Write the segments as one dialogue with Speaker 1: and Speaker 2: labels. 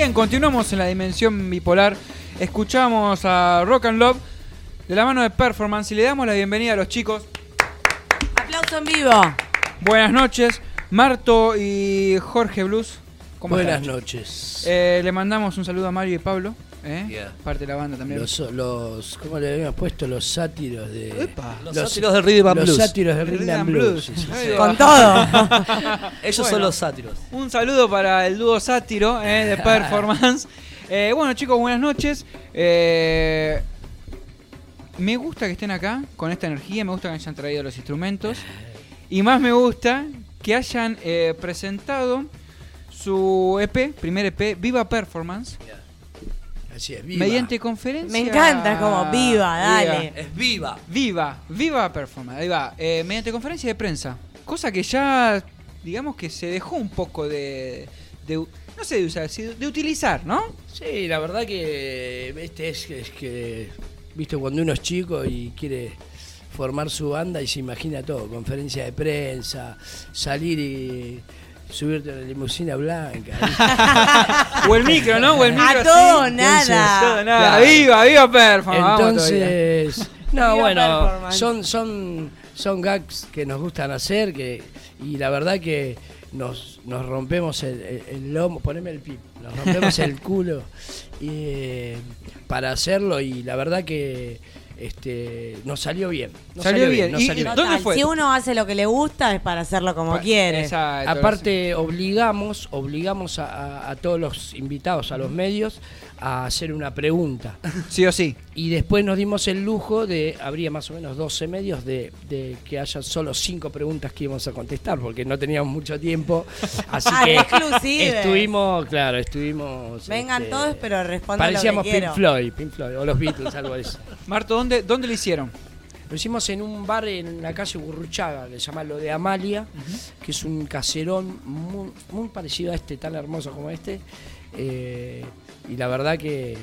Speaker 1: Bien, continuamos en la dimensión bipolar. Escuchamos a Rock and Love de la mano de Performance y le damos la bienvenida a los chicos.
Speaker 2: Aplauso en vivo.
Speaker 1: Buenas noches, Marto y Jorge Blues. ¿Cómo
Speaker 3: Buenas
Speaker 1: están?
Speaker 3: noches.
Speaker 1: Eh, le mandamos un saludo a Mario y Pablo, ¿eh?
Speaker 3: Yeah.
Speaker 1: parte de la banda también.
Speaker 3: Los, los, ¿cómo le habíamos puesto? Los sátiros de...
Speaker 1: Epa.
Speaker 4: Los sátiros del Rhythm and
Speaker 3: Los
Speaker 4: Blues.
Speaker 3: sátiros de
Speaker 1: Rhythm
Speaker 3: Rhythm
Speaker 1: and
Speaker 3: and Blues.
Speaker 1: Blues.
Speaker 3: sí, sí,
Speaker 1: Ahí
Speaker 3: sí.
Speaker 1: va.
Speaker 2: Con todo.
Speaker 4: Ellos
Speaker 1: Bueno.
Speaker 4: son los sátiros.
Speaker 1: Un saludo para el dúo sátiro eh, de Performance. Eh, bueno, chicos, buenas noches. Eh, me gusta que estén acá con esta energía, me gusta que hayan traído los instrumentos. Y más me gusta que hayan eh, presentado su EP, primer EP, Viva Performance,
Speaker 3: Así es, viva.
Speaker 1: mediante conferencia.
Speaker 2: Me encanta como viva, dale.
Speaker 4: Es viva.
Speaker 1: Viva, viva performance, ahí va, eh, mediante conferencia de prensa. Cosa que ya, digamos que se dejó un poco de, de- no sé de usar, de utilizar, ¿no?
Speaker 3: Sí, la verdad que este es, es que, viste, cuando uno es chico y quiere formar su banda y se imagina todo, conferencia de prensa, salir y subirte a la limusina blanca.
Speaker 1: O el micro, ¿no? O el micro
Speaker 2: A
Speaker 1: así.
Speaker 2: todo,
Speaker 1: Entonces,
Speaker 2: nada.
Speaker 1: todo, nada.
Speaker 3: Claro.
Speaker 1: Viva, viva performance. vamos.
Speaker 3: Entonces, no,
Speaker 2: Viva
Speaker 3: bueno, son, son, son gags que nos gustan hacer que, y la verdad que nos, nos rompemos el, el- el lomo, poneme el pip, nos rompemos el culo y, eh, para hacerlo y la verdad que este, nos salió bien. nos
Speaker 1: Salió bien.
Speaker 3: nos
Speaker 1: Y-
Speaker 3: salió
Speaker 1: y
Speaker 3: bien.
Speaker 1: ¿Dónde
Speaker 2: Total,
Speaker 1: fue?
Speaker 2: Si uno hace lo que le gusta es para hacerlo como quiere.
Speaker 1: exacto.
Speaker 3: Aparte, obligamos, obligamos a, a- a todos los invitados, a los medios, a hacer una pregunta.
Speaker 1: Sí o sí.
Speaker 3: Y después nos dimos el lujo de, habría más o menos 12 medios, de, de que haya solo 5 preguntas que íbamos a contestar, porque no teníamos mucho tiempo. Así
Speaker 2: Ah,
Speaker 3: que
Speaker 2: exclusive.
Speaker 3: estuvimos, claro, estuvimos...
Speaker 2: Vengan
Speaker 3: este,
Speaker 2: todos, pero respondan
Speaker 3: Parecíamos
Speaker 2: lo que
Speaker 3: Pink. Floyd, Pink Floyd, o los Beatles, algo de eso.
Speaker 1: Marto, ¿dónde, ¿dónde lo hicieron?
Speaker 3: Lo hicimos en un bar en la calle Gurruchaga, que se llama Lo de Amalia, que es un caserón muy, muy parecido a este, tan hermoso como este. Eh, y la verdad que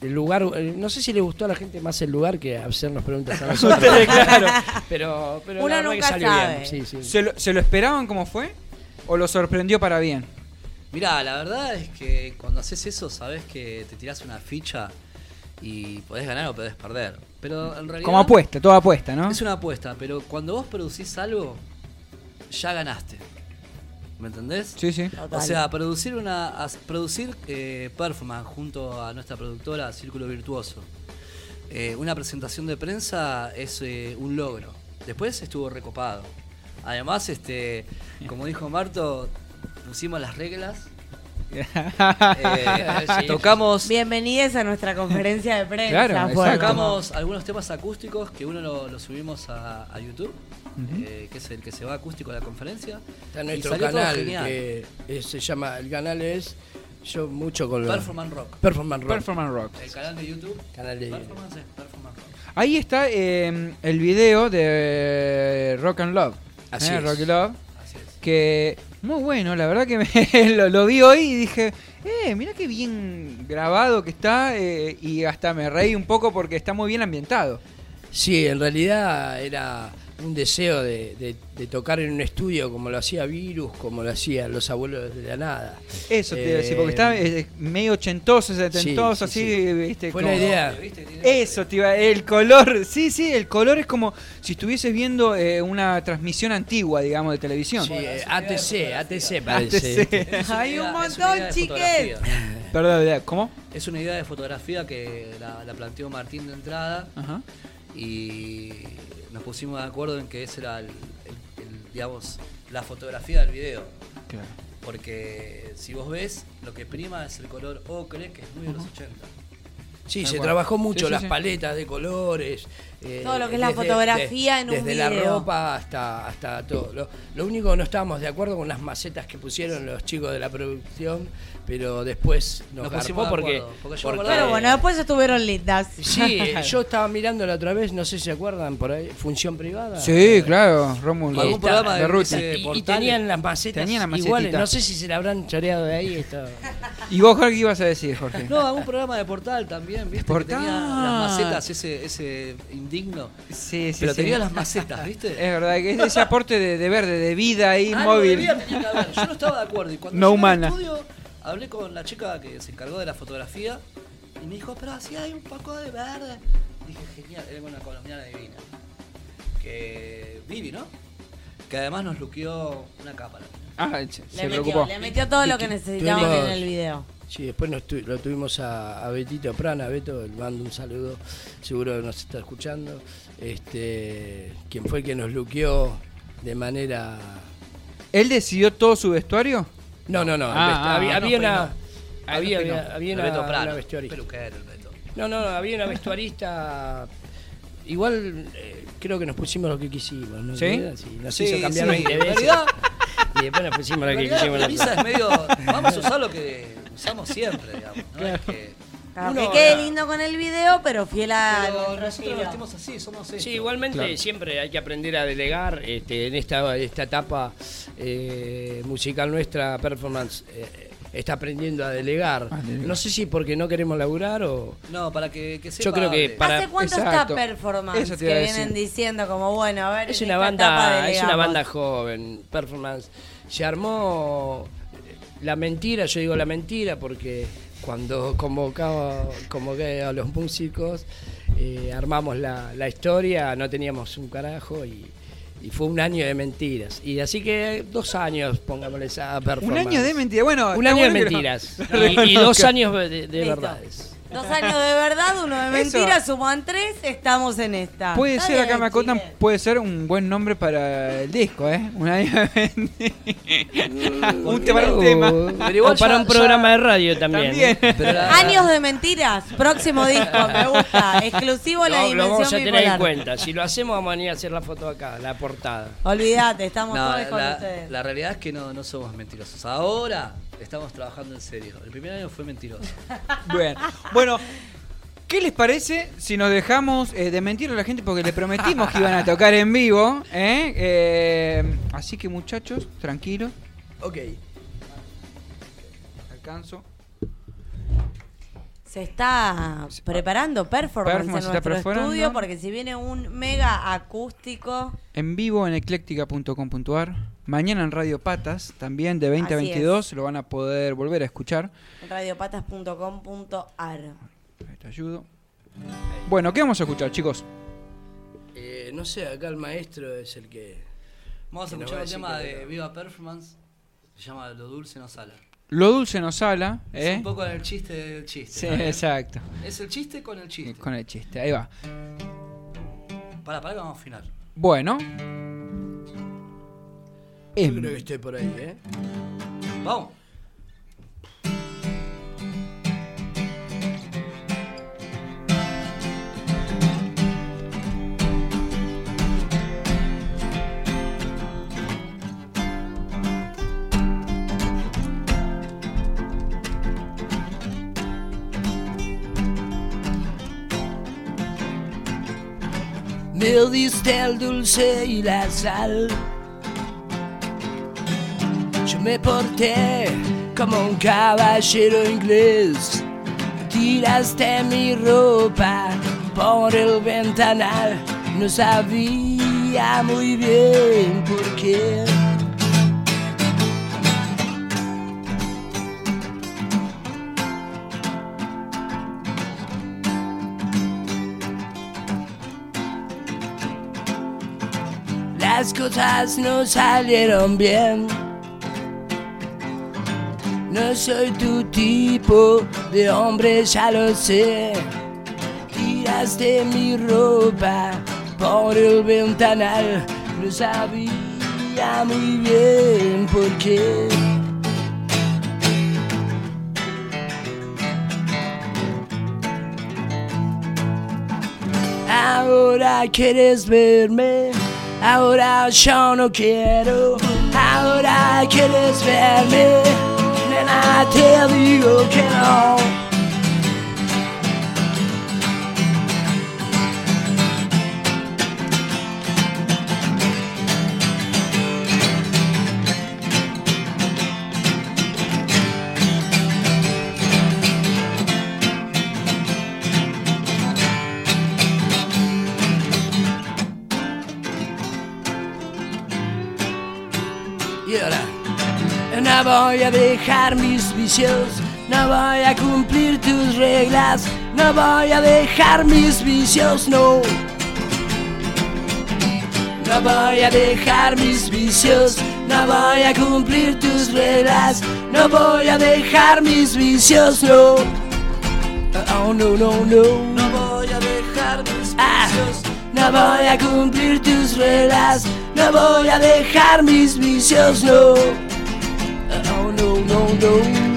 Speaker 3: el lugar, eh, no sé si le gustó a la gente más el lugar que hacernos preguntas a nosotros.
Speaker 1: claro.
Speaker 3: pero, pero
Speaker 2: Uno
Speaker 3: la verdad que
Speaker 2: nunca
Speaker 3: salió
Speaker 2: sabe.
Speaker 3: bien. Sí, sí.
Speaker 1: ¿Se lo, ¿Se lo esperaban cómo fue? ¿O lo sorprendió para bien?
Speaker 4: Mirá, la verdad es que cuando haces eso sabes que te tirás una ficha y podés ganar o podés perder. Pero en realidad
Speaker 1: Como apuesta, toda apuesta, ¿no?
Speaker 4: es una apuesta, pero cuando vos producís algo, ya ganaste. ¿Me entendés?
Speaker 1: Sí, sí.
Speaker 2: Total.
Speaker 4: O sea, producir una producir eh, performance junto a nuestra productora Círculo Virtuoso. eh, una presentación de prensa es eh, un logro. Después estuvo recopado. Además, este, como dijo Marto, pusimos las reglas. Eh,
Speaker 3: Sí.
Speaker 4: tocamos
Speaker 2: Bienvenidos a nuestra conferencia de prensa.
Speaker 1: Claro,
Speaker 4: tocamos algunos temas acústicos que uno lo, lo subimos a, a YouTube, eh, que es el que se va acústico a la conferencia.
Speaker 3: Está en nuestro canal, que eh, se llama, el canal es, yo mucho con.
Speaker 4: Performance Rock.
Speaker 3: Performance Rock.
Speaker 1: Performance Rock.
Speaker 4: El canal de YouTube.
Speaker 3: Canal de-
Speaker 4: Performance es Performance Rock.
Speaker 1: Ahí está eh, el video de Rock and Love.
Speaker 3: Así
Speaker 1: ¿eh?
Speaker 3: es.
Speaker 1: Rock and Love.
Speaker 4: Así es.
Speaker 1: Que muy bueno, la verdad que me- lo, lo vi hoy y dije, eh, mira qué bien grabado que está eh, y hasta me reí un poco porque está muy bien ambientado.
Speaker 3: Sí, en realidad era un deseo de, de- de tocar en un estudio como lo hacía Virus, como lo hacían los abuelos de la nada.
Speaker 1: Eso te iba a decir, porque
Speaker 3: Eh,
Speaker 1: está eh, medio ochentoso, setentoso,
Speaker 3: sí,
Speaker 1: así,
Speaker 3: sí.
Speaker 1: viste.
Speaker 3: Fue
Speaker 1: como-
Speaker 3: la idea.
Speaker 1: Eso, te iba, el color, sí, sí, el color es como si estuvieses viendo eh, una transmisión antigua, digamos, de televisión.
Speaker 3: Sí, eh, ATC, ATC parece.
Speaker 1: ATC.
Speaker 2: Hay un montón, chiques.
Speaker 1: Perdón. ¿cómo?
Speaker 4: Es una idea de fotografía que la, la planteó Martín de entrada
Speaker 1: Ajá.
Speaker 4: Y nos pusimos de acuerdo en que esa era el, el- el, digamos, la fotografía del video.
Speaker 1: Claro.
Speaker 4: Porque si vos ves, lo que prima es el color ocre, que es muy de los 80.
Speaker 3: Sí,
Speaker 1: Tal
Speaker 3: se
Speaker 1: cual.
Speaker 3: trabajó mucho
Speaker 1: Sí, sí,
Speaker 3: las
Speaker 1: sí.
Speaker 3: paletas de colores. Eh,
Speaker 2: Todo lo que es la fotografía en un
Speaker 3: Desde la ropa hasta, hasta todo. Lo, lo único que no estábamos de acuerdo con las macetas que pusieron los chicos de la producción, pero después nos,
Speaker 4: Nos pusimos
Speaker 3: porque...
Speaker 4: acuerdo, porque yo
Speaker 2: Pero bueno, después estuvieron lindas.
Speaker 3: Sí, yo estaba mirando la otra vez, no sé si se acuerdan, por ahí, función privada.
Speaker 1: Sí, claro, Rómulo.
Speaker 4: Algún
Speaker 3: Está,
Speaker 4: programa
Speaker 1: de
Speaker 4: de,
Speaker 1: ruta.
Speaker 3: Y, y tenían las macetas
Speaker 1: Tenían
Speaker 3: iguales, no sé si se la habrán choreado de ahí. Esto.
Speaker 1: ¿Y vos, Jorge, qué ibas a decir, Jorge?
Speaker 4: No, algún programa de portal también, ¿viste? Que
Speaker 1: Portal.
Speaker 4: tenía las macetas, ese, ese indigno.
Speaker 1: Sí, sí,
Speaker 4: Pero
Speaker 1: sí.
Speaker 4: tenía las macetas, ¿viste?
Speaker 1: Es verdad, que es ese aporte de, de verde, de vida ahí
Speaker 4: Algo
Speaker 1: móvil.
Speaker 4: que haber. Yo no estaba de acuerdo. Y cuando
Speaker 1: No
Speaker 4: al
Speaker 1: humana.
Speaker 4: estudio, hablé con la chica que se encargó de la fotografía y me dijo, pero así hay un poco de verde. Dije, genial, era una colombiana divina. Que Vivi, ¿no? Que además nos luqueó una capa.
Speaker 1: Ah, se,
Speaker 2: Le
Speaker 1: se
Speaker 2: metió,
Speaker 1: preocupó.
Speaker 2: le metió todo lo que necesitábamos en el video.
Speaker 3: Sí, después nos tu- lo tuvimos a, a Betito Prana, Beto, le mando un saludo, seguro que nos está escuchando, este, quien fue el que nos luqueó de manera...
Speaker 1: ¿Él decidió todo su vestuario?
Speaker 3: No, no, no,
Speaker 1: Ah,
Speaker 3: vest-
Speaker 1: ah,
Speaker 3: había,
Speaker 4: no,
Speaker 3: había
Speaker 4: peinó.
Speaker 3: una... Había,
Speaker 1: no
Speaker 3: había, había una,
Speaker 4: Beto Prano,
Speaker 3: una vestuarista.
Speaker 4: peluquero el Beto.
Speaker 3: No, no, no, había una vestuarista. Igual eh, creo que nos pusimos lo que quisimos, ¿no?
Speaker 1: ¿Sí?
Speaker 3: Sí, nos
Speaker 4: Sí,
Speaker 3: hizo cambiar
Speaker 4: sí,
Speaker 3: 20
Speaker 4: en
Speaker 3: veces. Y después nos pusimos lo que quisimos.
Speaker 4: la camisa es medio. Vamos a usar lo que usamos siempre, digamos. ¿no? Es que,
Speaker 2: Claro, que quede lindo con el video, pero fiel a
Speaker 4: pero nosotros vestimos así, somos esto.
Speaker 3: Sí, igualmente
Speaker 1: Claro.
Speaker 3: siempre hay que aprender a delegar este, en esta, esta etapa eh, musical nuestra, performance. eh, está aprendiendo a delegar. No sé si porque no queremos laburar o...
Speaker 4: No, para que, que sepa.
Speaker 3: Yo creo que para-
Speaker 2: ¿Hace cuánto
Speaker 1: Exacto.
Speaker 2: está Performance?
Speaker 1: Eso te
Speaker 2: que vienen diciendo como, bueno, a ver,
Speaker 3: Es una banda, es una banda joven, performance. Se armó la mentira, yo digo la mentira porque cuando convocaba, convoqué a los músicos, eh, armamos la, la historia, no teníamos un carajo y, y fue un año de mentiras. Y así que dos años, pongámosles a
Speaker 1: Un
Speaker 3: performance.
Speaker 1: año de mentira. Bueno,
Speaker 3: Un año de
Speaker 1: bueno
Speaker 3: mentiras. Y, y dos años de, de verdades.
Speaker 2: Dos años de verdad, uno de
Speaker 1: Eso.
Speaker 2: mentira, suman tres, estamos en esta.
Speaker 1: Puede
Speaker 2: Está
Speaker 1: ser, acá me acotan, puede ser un buen nombre para el disco, ¿eh? Un año de mentira. un tema, para un tema.
Speaker 4: Pero igual
Speaker 3: o para
Speaker 4: ya-
Speaker 3: un programa
Speaker 4: ya-
Speaker 3: de radio también.
Speaker 1: También.
Speaker 4: Pero la-
Speaker 2: Años de mentiras, próximo disco, me gusta. Exclusivo la
Speaker 3: Lo, lo vamos a
Speaker 2: dimensión
Speaker 3: tener en cuenta. Si lo hacemos, vamos a venir a hacer la foto acá, la portada.
Speaker 2: Olvídate, estamos
Speaker 4: No,
Speaker 2: todos con
Speaker 4: la,
Speaker 2: ustedes.
Speaker 4: la realidad es que no, no somos mentirosos. Ahora estamos trabajando en serio. El primer año fue mentiroso.
Speaker 1: Bien. Bueno, ¿qué les parece si nos dejamos eh, de mentir a la gente porque le prometimos que iban a tocar en vivo? ¿eh? Eh, así que muchachos, tranquilos,
Speaker 3: Ok.
Speaker 1: alcanzo.
Speaker 2: Se está preparando performance,
Speaker 1: Performance
Speaker 2: en nuestro estudio porque si viene un mega acústico,
Speaker 1: En vivo en ecléctica.com.ar. Mañana en Radio Patas, también de 20 a
Speaker 2: Así
Speaker 1: 22, lo van a poder volver a escuchar.
Speaker 2: radiopatas.com.ar.
Speaker 1: Te ayudo. Bueno, ¿qué vamos a escuchar, chicos?
Speaker 3: Eh, no sé, acá el maestro es el que.
Speaker 4: Vamos a escuchar
Speaker 3: decir
Speaker 4: tema de
Speaker 3: no.
Speaker 4: Viva Performance. Se llama Lo Dulce No Sala.
Speaker 1: Lo dulce nos sala,
Speaker 4: Es
Speaker 1: ¿eh?
Speaker 4: un poco el chiste del chiste.
Speaker 1: Sí, exacto.
Speaker 4: Es el chiste con el chiste.
Speaker 1: Con el chiste, ahí va.
Speaker 4: Para, para que vamos a afinar.
Speaker 1: Bueno.
Speaker 3: Yo
Speaker 1: Em,
Speaker 3: creo que esté por ahí, ¿eh?
Speaker 4: Vamos.
Speaker 3: Me diste el dulce y la sal. Me porté como un caballero inglés. Tiraste mi ropa por el ventanal. No sabía muy bien por qué. Las cosas no salieron bien. No soy tu tipo de hombre, ya lo sé. Tiraste mi ropa por el ventanal. No sabía muy bien por qué. Ahora quieres verme, ahora yo no quiero. Ahora quieres verme, nena, te digo que no. No voy a dejar mis vicios, no voy a cumplir tus reglas, no voy a dejar mis vicios, no. No voy a dejar mis vicios, no voy a cumplir tus reglas, no voy a dejar mis vicios, no. Oh no, no, no.
Speaker 4: No voy a dejar mis
Speaker 3: Ah,
Speaker 4: vicios.
Speaker 3: no voy a cumplir tus reglas, no voy a dejar mis vicios, no. No, no, no.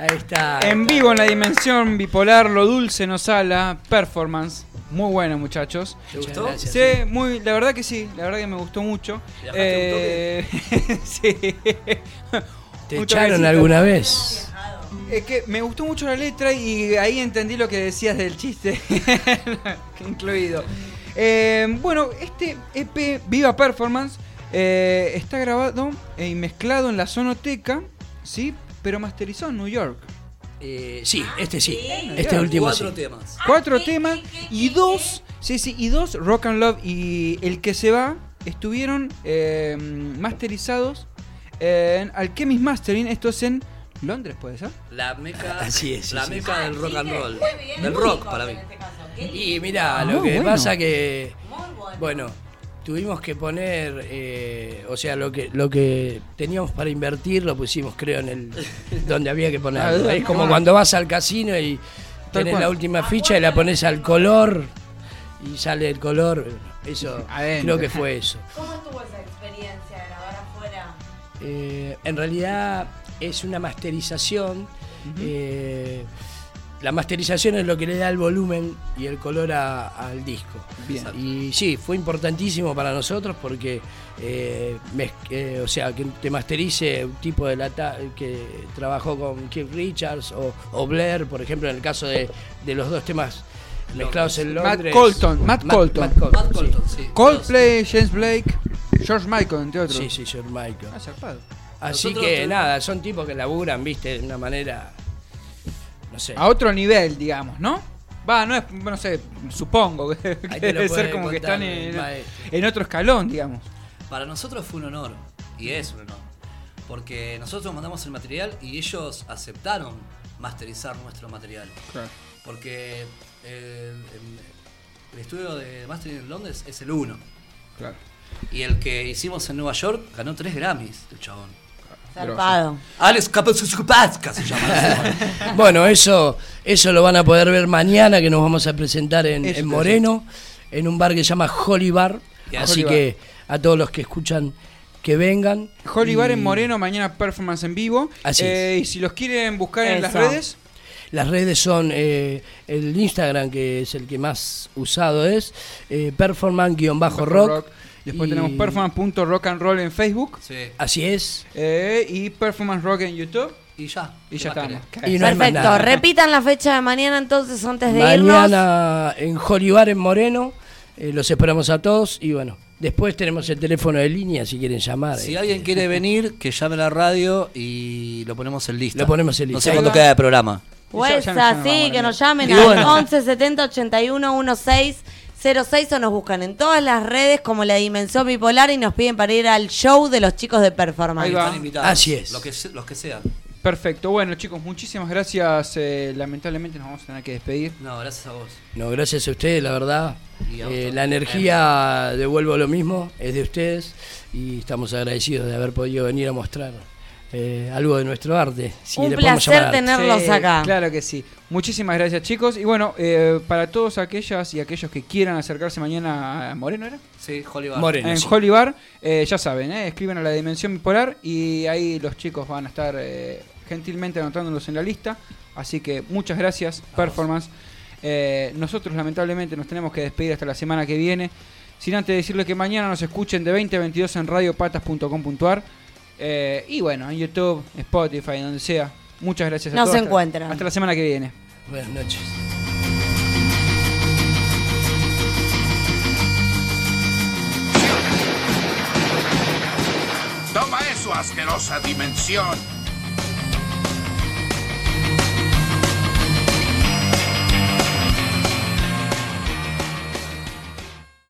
Speaker 3: Ahí está.
Speaker 1: En vivo en la dimensión bipolar, lo dulce nos sala, performance. Muy buena, muchachos.
Speaker 4: ¿Te gustó?
Speaker 3: gracias.
Speaker 1: Sí, muy, la verdad que sí, la verdad que me gustó mucho.
Speaker 4: ¿Le bajaste
Speaker 1: Eh, sí.
Speaker 3: ¿Te echaron alguna vez?
Speaker 1: Es que me gustó mucho la letra y ahí entendí lo que decías del chiste incluido. Eh, bueno, este EP Viva Performance eh, está grabado y mezclado en la Sonoteca, ¿sí? Pero masterizado en New York.
Speaker 3: Eh, sí, este sí. Este último
Speaker 4: Cuatro
Speaker 3: sí.
Speaker 4: temas.
Speaker 1: Cuatro
Speaker 2: ¿qué,
Speaker 1: temas
Speaker 2: qué, qué,
Speaker 1: y dos, sí, sí, y dos Rock and Love y El que se va estuvieron eh, masterizados en Alchemist Mastering, esto es en Londres, ¿puede ser?
Speaker 4: La meca,
Speaker 3: Así es,
Speaker 4: la
Speaker 3: sí.
Speaker 4: meca del rock and roll.
Speaker 2: Muy bien,
Speaker 4: Del rock para mí.
Speaker 2: este
Speaker 3: Y mira,
Speaker 1: Ah,
Speaker 3: lo que
Speaker 1: bueno.
Speaker 3: pasa que,
Speaker 2: Muy bueno.
Speaker 3: Tuvimos que poner, eh, o sea, lo que lo que teníamos para invertir lo pusimos, creo, en el donde había que ponerlo.
Speaker 1: Ah,
Speaker 3: Es como cuando vas al casino y tenés la última ficha y la pones al color y sale el color. Eso,
Speaker 1: Adentro.
Speaker 3: creo que fue eso.
Speaker 2: ¿Cómo estuvo esa experiencia de grabar afuera?
Speaker 3: Eh, en realidad es una masterización. eh, la masterización es lo que le da el volumen y el color a- al disco.
Speaker 1: Bien.
Speaker 3: Y sí, fue importantísimo para nosotros porque, eh, mez- eh, o sea, que te masterice un tipo de lata que trabajó con Keith Richards o, o Blair, por ejemplo, en el caso de, de los dos temas mezclados en
Speaker 1: Matt
Speaker 3: Londres.
Speaker 1: Colton, Matt Colton.
Speaker 3: Colton,
Speaker 4: Matt Colton, sí.
Speaker 1: Coldplay, James Blake, George Michael, entre otros.
Speaker 3: Sí, sí, George Michael.
Speaker 1: Ah.
Speaker 3: Así
Speaker 4: Nosotros
Speaker 3: que nada, son tipos que laburan, viste, de una manera. No sé.
Speaker 1: A otro nivel, digamos, ¿no? Va, no es, no sé, supongo que, debe ser como que están en, otro escalón, digamos.
Speaker 4: Para nosotros fue un honor, y es un honor, porque nosotros mandamos el material y ellos aceptaron masterizar nuestro material. Porque el, el- el estudio de mastering en Londres es el uno.
Speaker 1: Claro.
Speaker 4: Y el que hicimos en Nueva York ganó tres Grammys, el chabón.
Speaker 2: Zarpado.
Speaker 4: Alex se llama.
Speaker 3: Bueno, eso, eso lo van a poder ver mañana que nos vamos a presentar en, Moreno, en un bar que se llama Holly Bar. Así que a todos los que escuchan que vengan.
Speaker 1: Holly Bar
Speaker 3: Y
Speaker 1: en Moreno, mañana performance en vivo.
Speaker 3: Así
Speaker 1: Eh, y si los quieren buscar en las redes,
Speaker 3: Las redes son el Instagram, que es el que más usado es, eh, performance-rock.
Speaker 1: Después
Speaker 3: Y-
Speaker 1: tenemos performance.rock and roll en Facebook.
Speaker 4: Sí.
Speaker 3: Así es.
Speaker 1: eh, y performance rock en YouTube.
Speaker 4: Y ya.
Speaker 1: Y
Speaker 4: ¿qué
Speaker 1: ya estamos.
Speaker 3: Y no
Speaker 2: Perfecto. Repitan la fecha de mañana entonces antes de irnos.
Speaker 3: Mañana en Holly Bar en Moreno. eh, los esperamos a todos. Y bueno, después tenemos el teléfono de línea si quieren llamar.
Speaker 4: Si
Speaker 3: eh.
Speaker 4: alguien quiere venir, que llame a la radio y lo ponemos en lista.
Speaker 3: Lo ponemos en
Speaker 4: No
Speaker 3: lista.
Speaker 4: sé cuándo queda de programa.
Speaker 2: O
Speaker 1: Ya- ya
Speaker 2: esa,
Speaker 1: nos llaman,
Speaker 2: sí,
Speaker 1: vamos,
Speaker 2: que
Speaker 1: ¿no?
Speaker 2: nos llamen
Speaker 4: Y
Speaker 2: al
Speaker 4: bueno.
Speaker 2: 11 70 81 16 06 o nos buscan en todas las redes como la Dimensión Bipolar y nos piden para ir al show de los chicos de Performance.
Speaker 1: Ahí.
Speaker 4: Están invitados.
Speaker 3: Así es.
Speaker 4: Los que, se- los que sean.
Speaker 1: Perfecto. Bueno, chicos, muchísimas gracias. Eh, lamentablemente nos vamos a tener que despedir.
Speaker 4: No, gracias a vos.
Speaker 3: No, gracias a ustedes, la verdad.
Speaker 4: Y a
Speaker 3: Eh,
Speaker 4: vos
Speaker 3: la energía, devuelvo lo mismo, es de ustedes y estamos agradecidos de haber podido venir a mostrar eh, algo de nuestro arte. si
Speaker 2: Un
Speaker 3: le podemos
Speaker 2: placer tenerlos
Speaker 1: Sí,
Speaker 2: acá.
Speaker 1: Claro que sí. Muchísimas gracias, chicos. Y bueno, eh, para todos aquellas y aquellos que quieran acercarse mañana a Moreno, ¿era?
Speaker 4: Sí.
Speaker 3: Moreno.
Speaker 1: en
Speaker 3: sí.
Speaker 1: Holy Bar, eh, ya saben, eh, escriben a la Dimensión Bipolar y ahí los chicos van a estar eh, gentilmente anotándolos en la lista. Así que muchas gracias, Performance. Eh, nosotros lamentablemente nos tenemos que despedir hasta la semana que viene. Sin antes decirles que mañana nos escuchen de 20 a 22 en radiopatas.com.ar. Eh, y bueno, en YouTube, Spotify, donde sea. Muchas gracias a
Speaker 2: Nos
Speaker 1: todos. Hasta-
Speaker 2: encuentran.
Speaker 1: Hasta la semana que viene.
Speaker 3: Buenas noches.
Speaker 5: Toma eso, asquerosa dimensión.